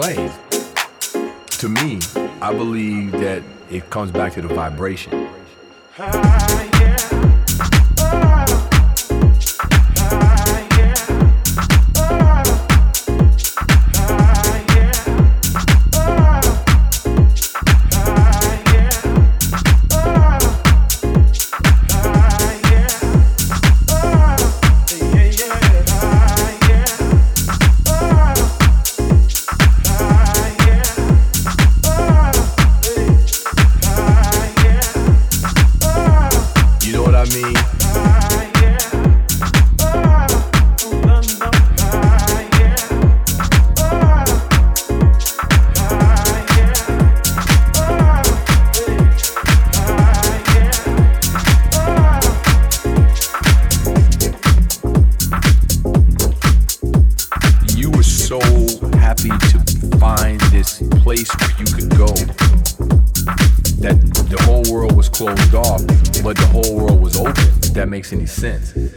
To me, I believe that it comes back to the vibration. sense.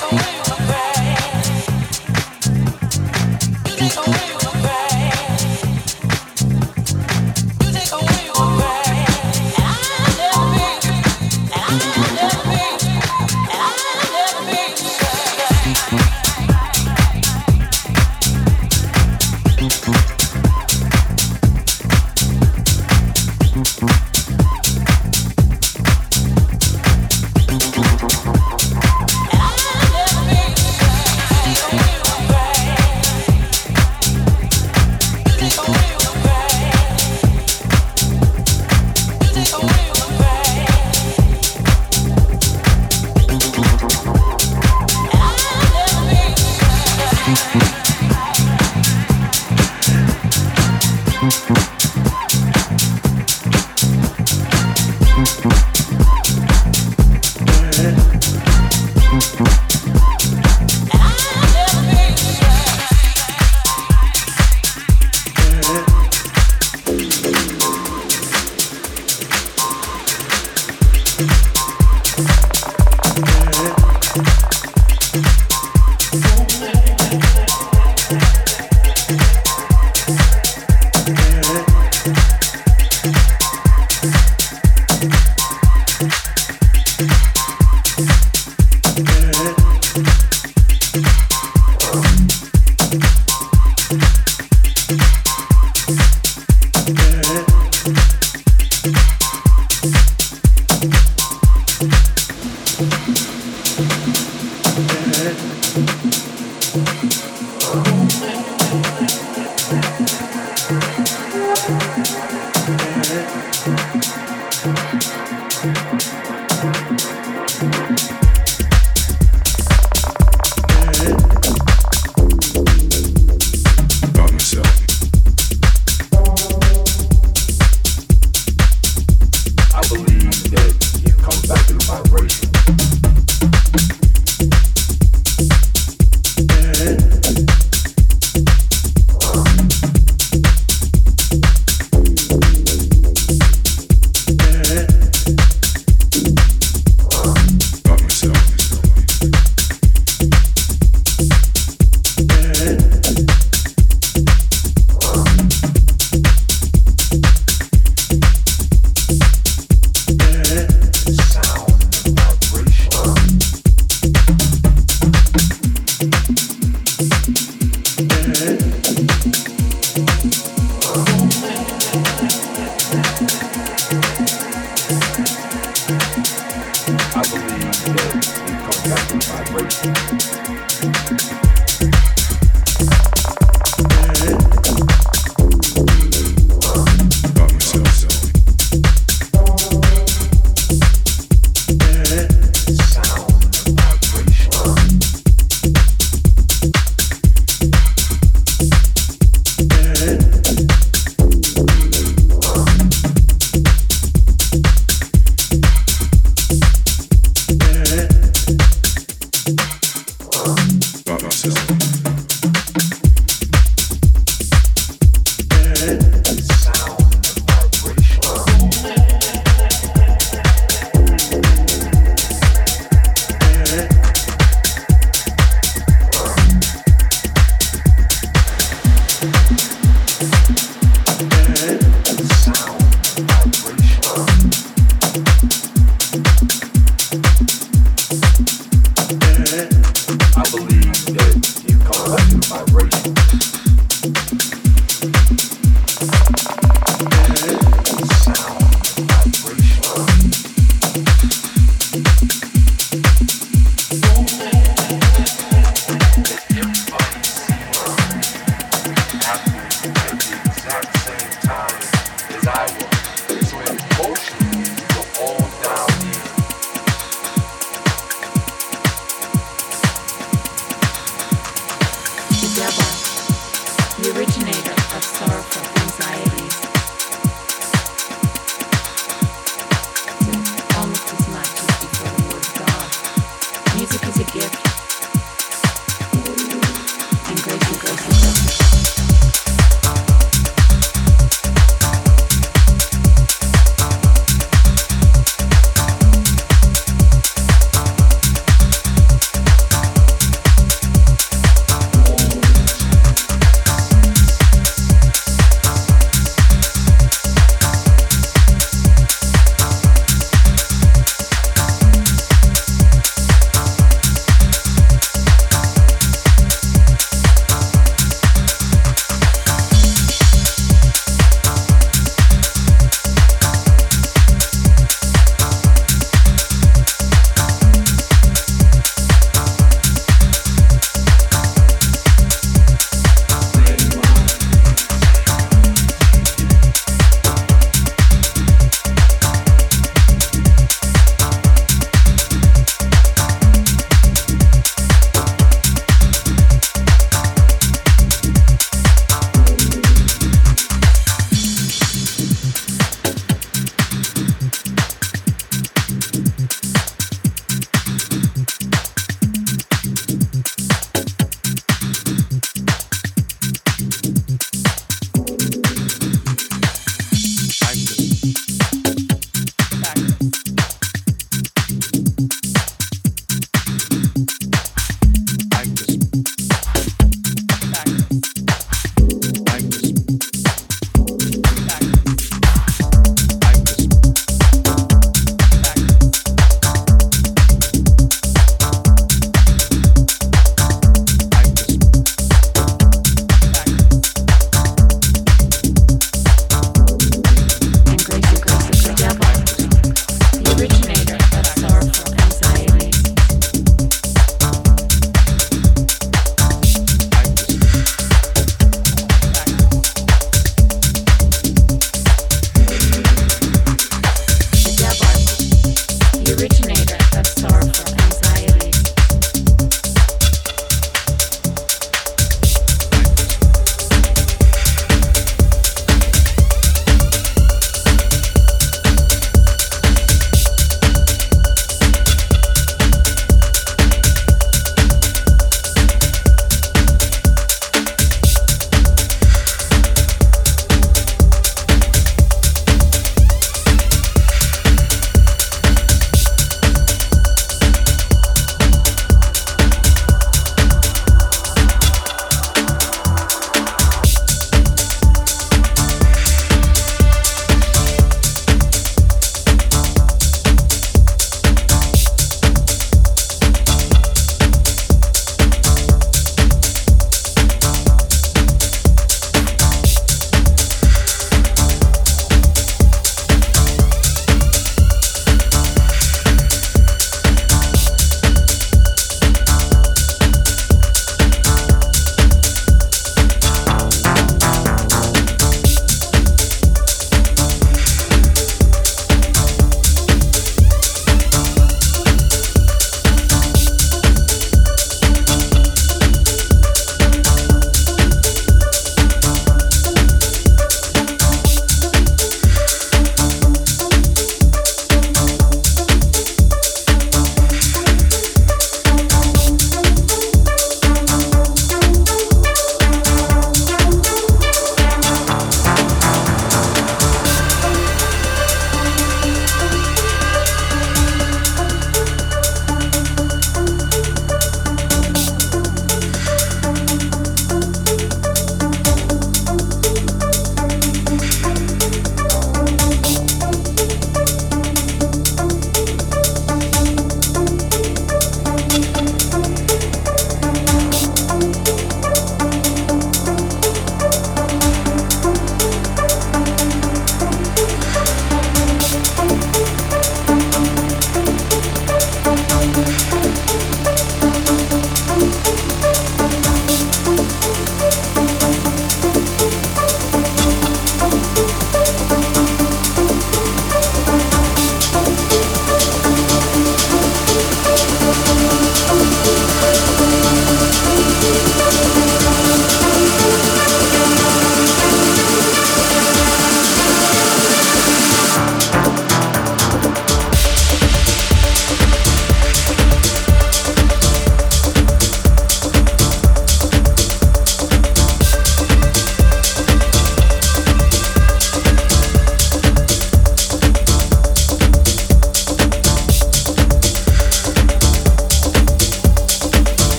Never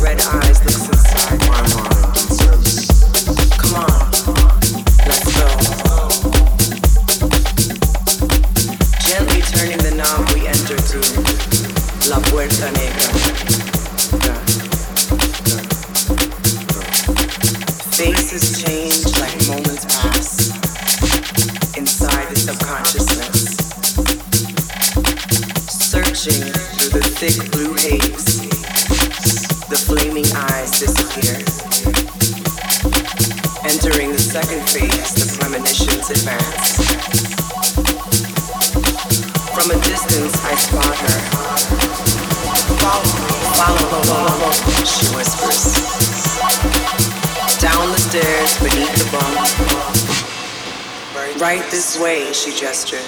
red eyes. Looks this way,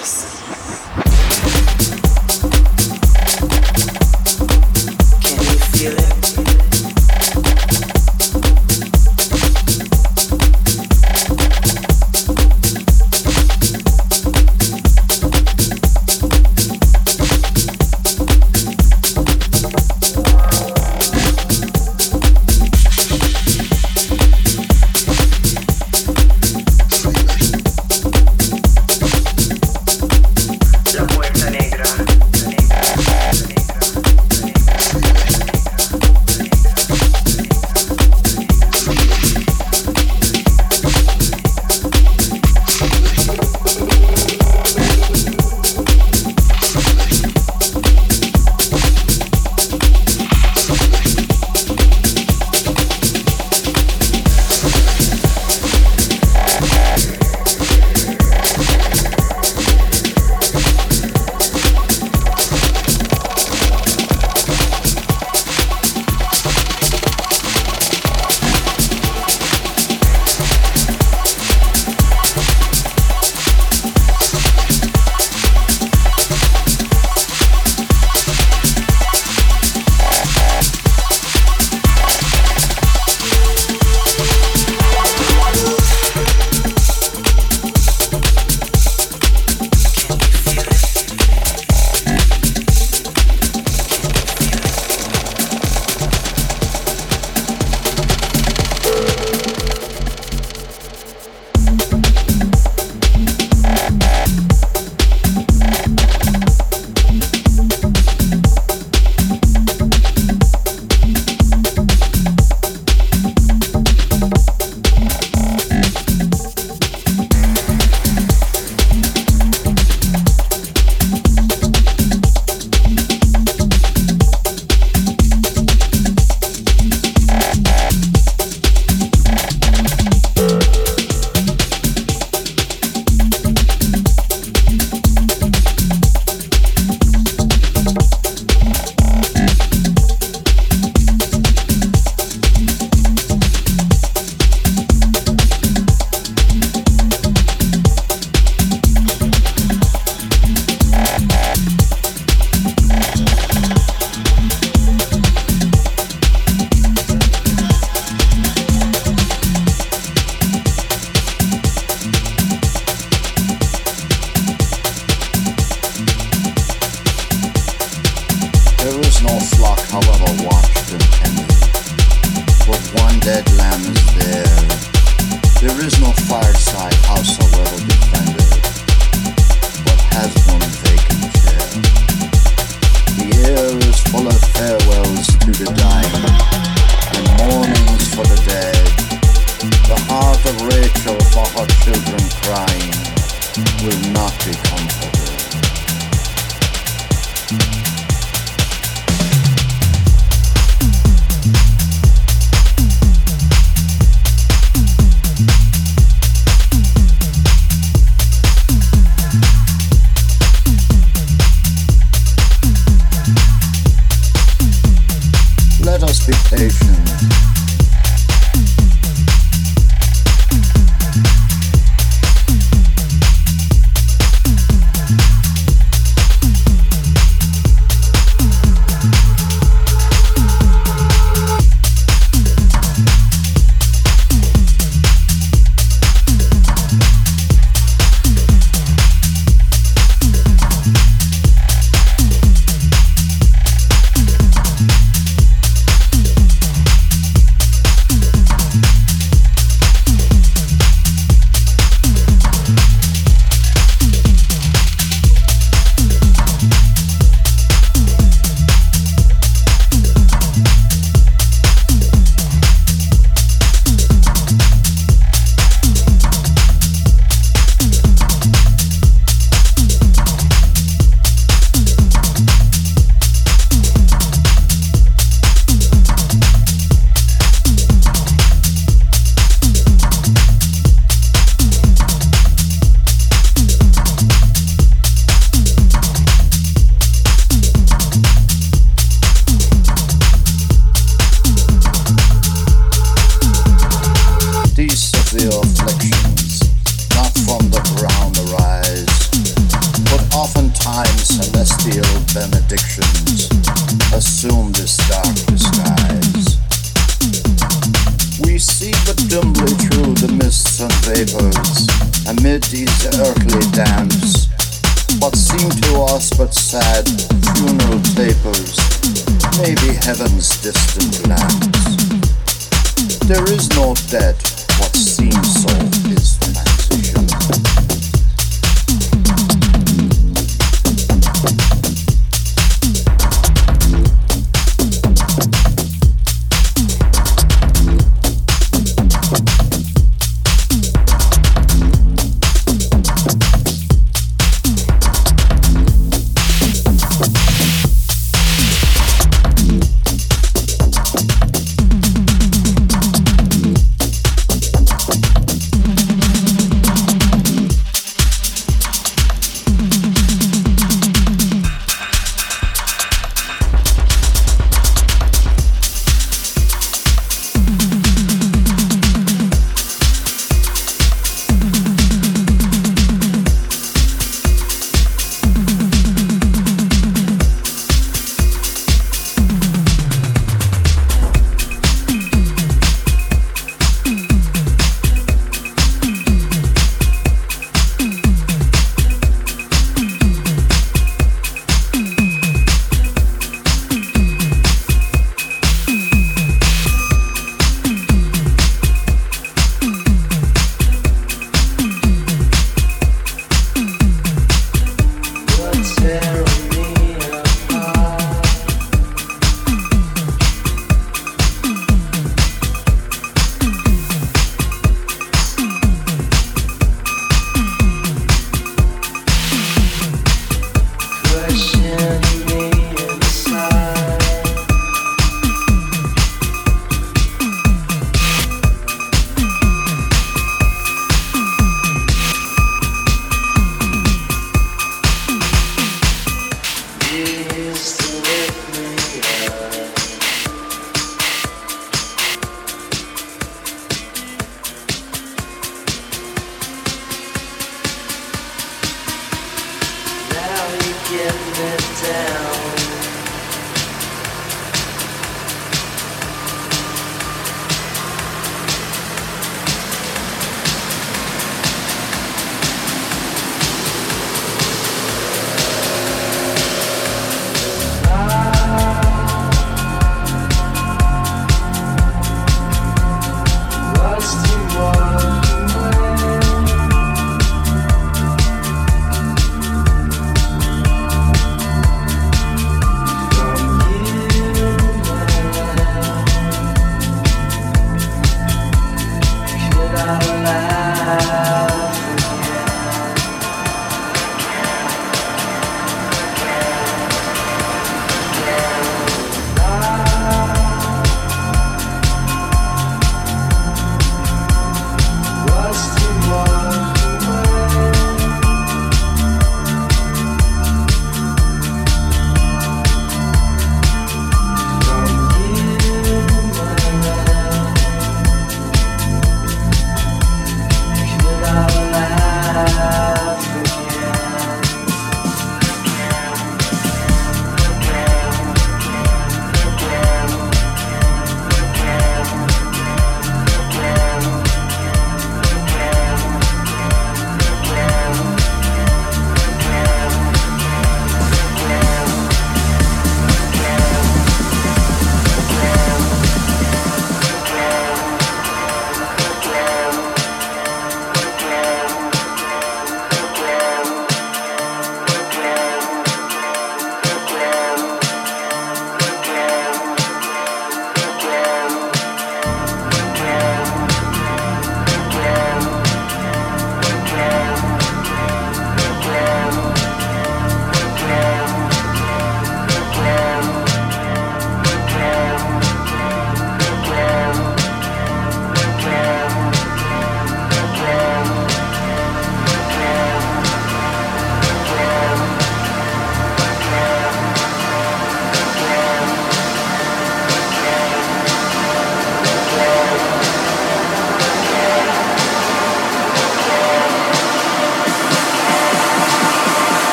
destiny.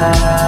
love.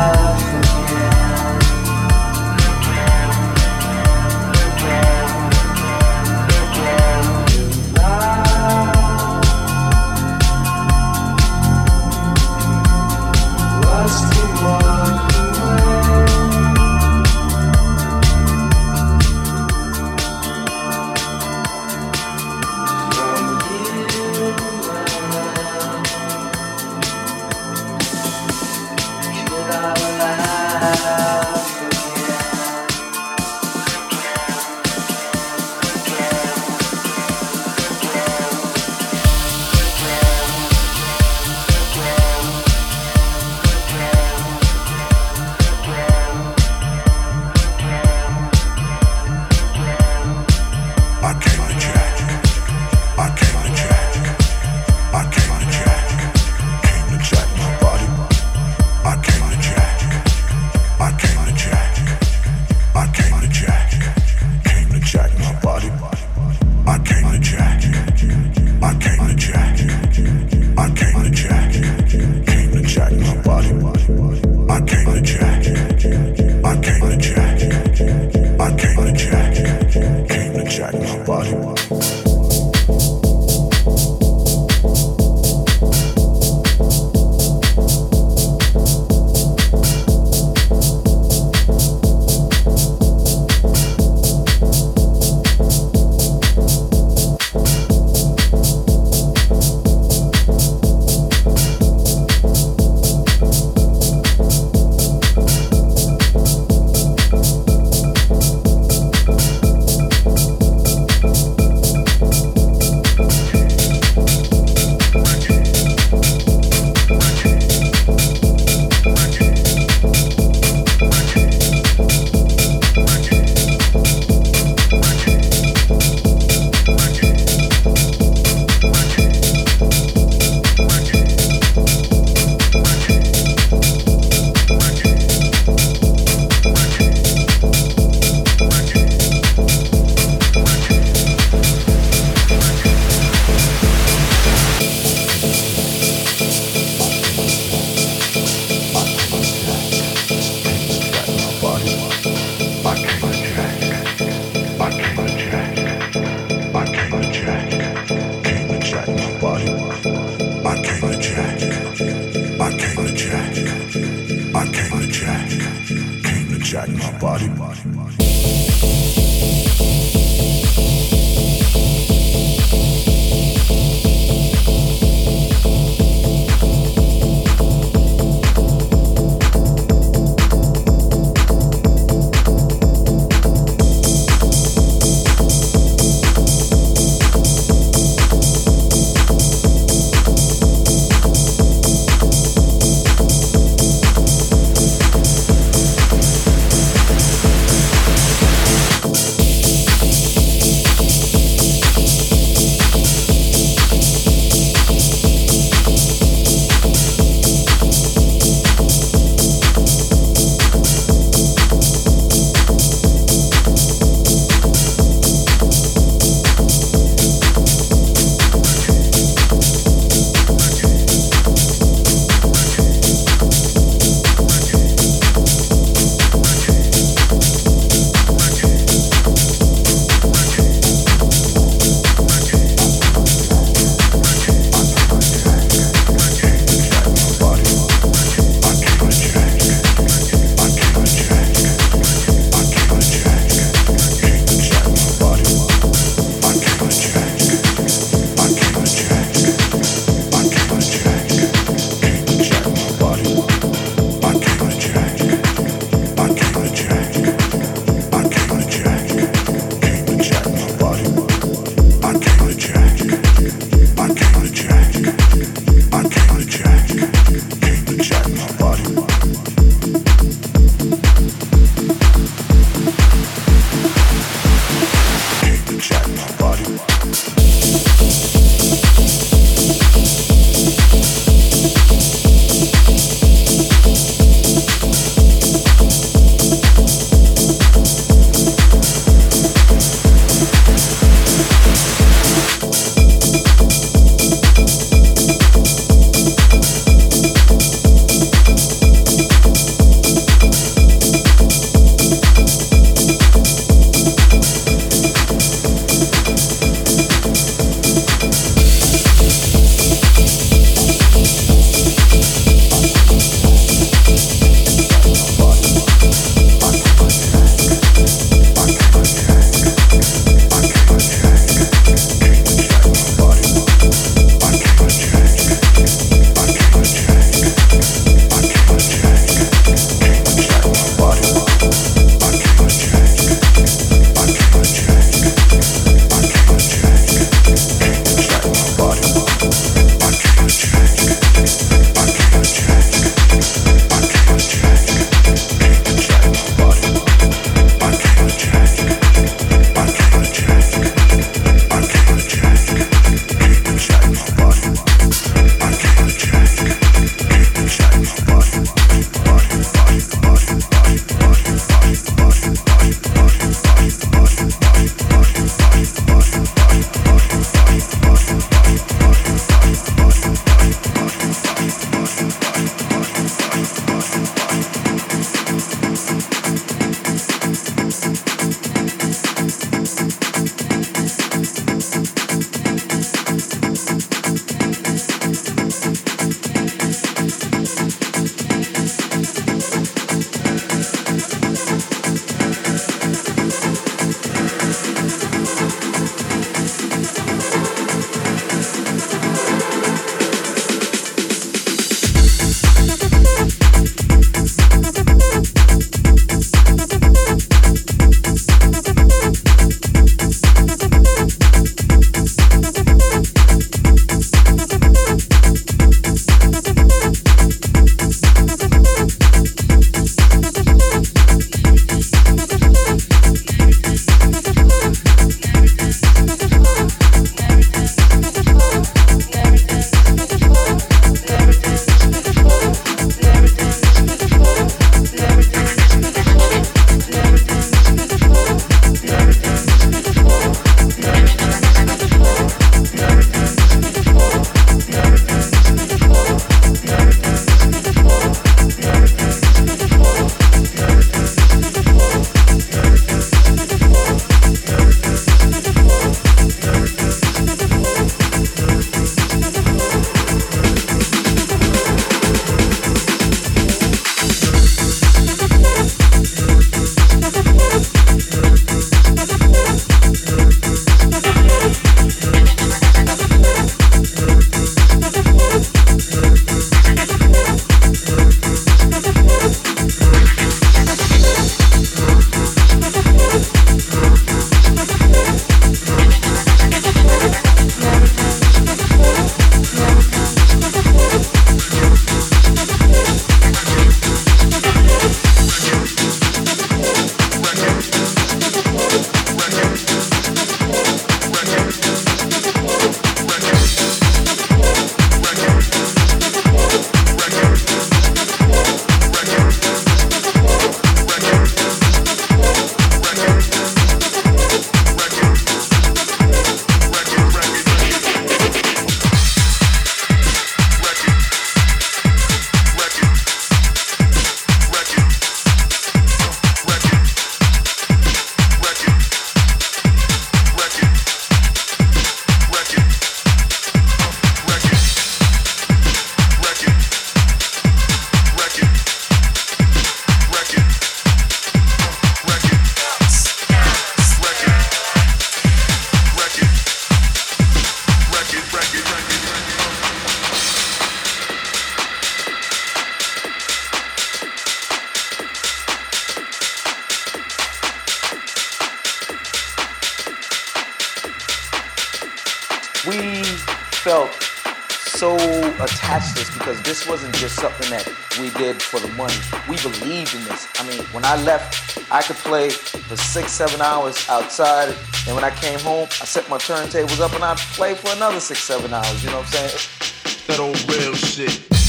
I left, I could play for six, seven hours outside, and when I came home, I set my turntables up and I played for another six, seven hours. You know what I'm saying? That old real shit.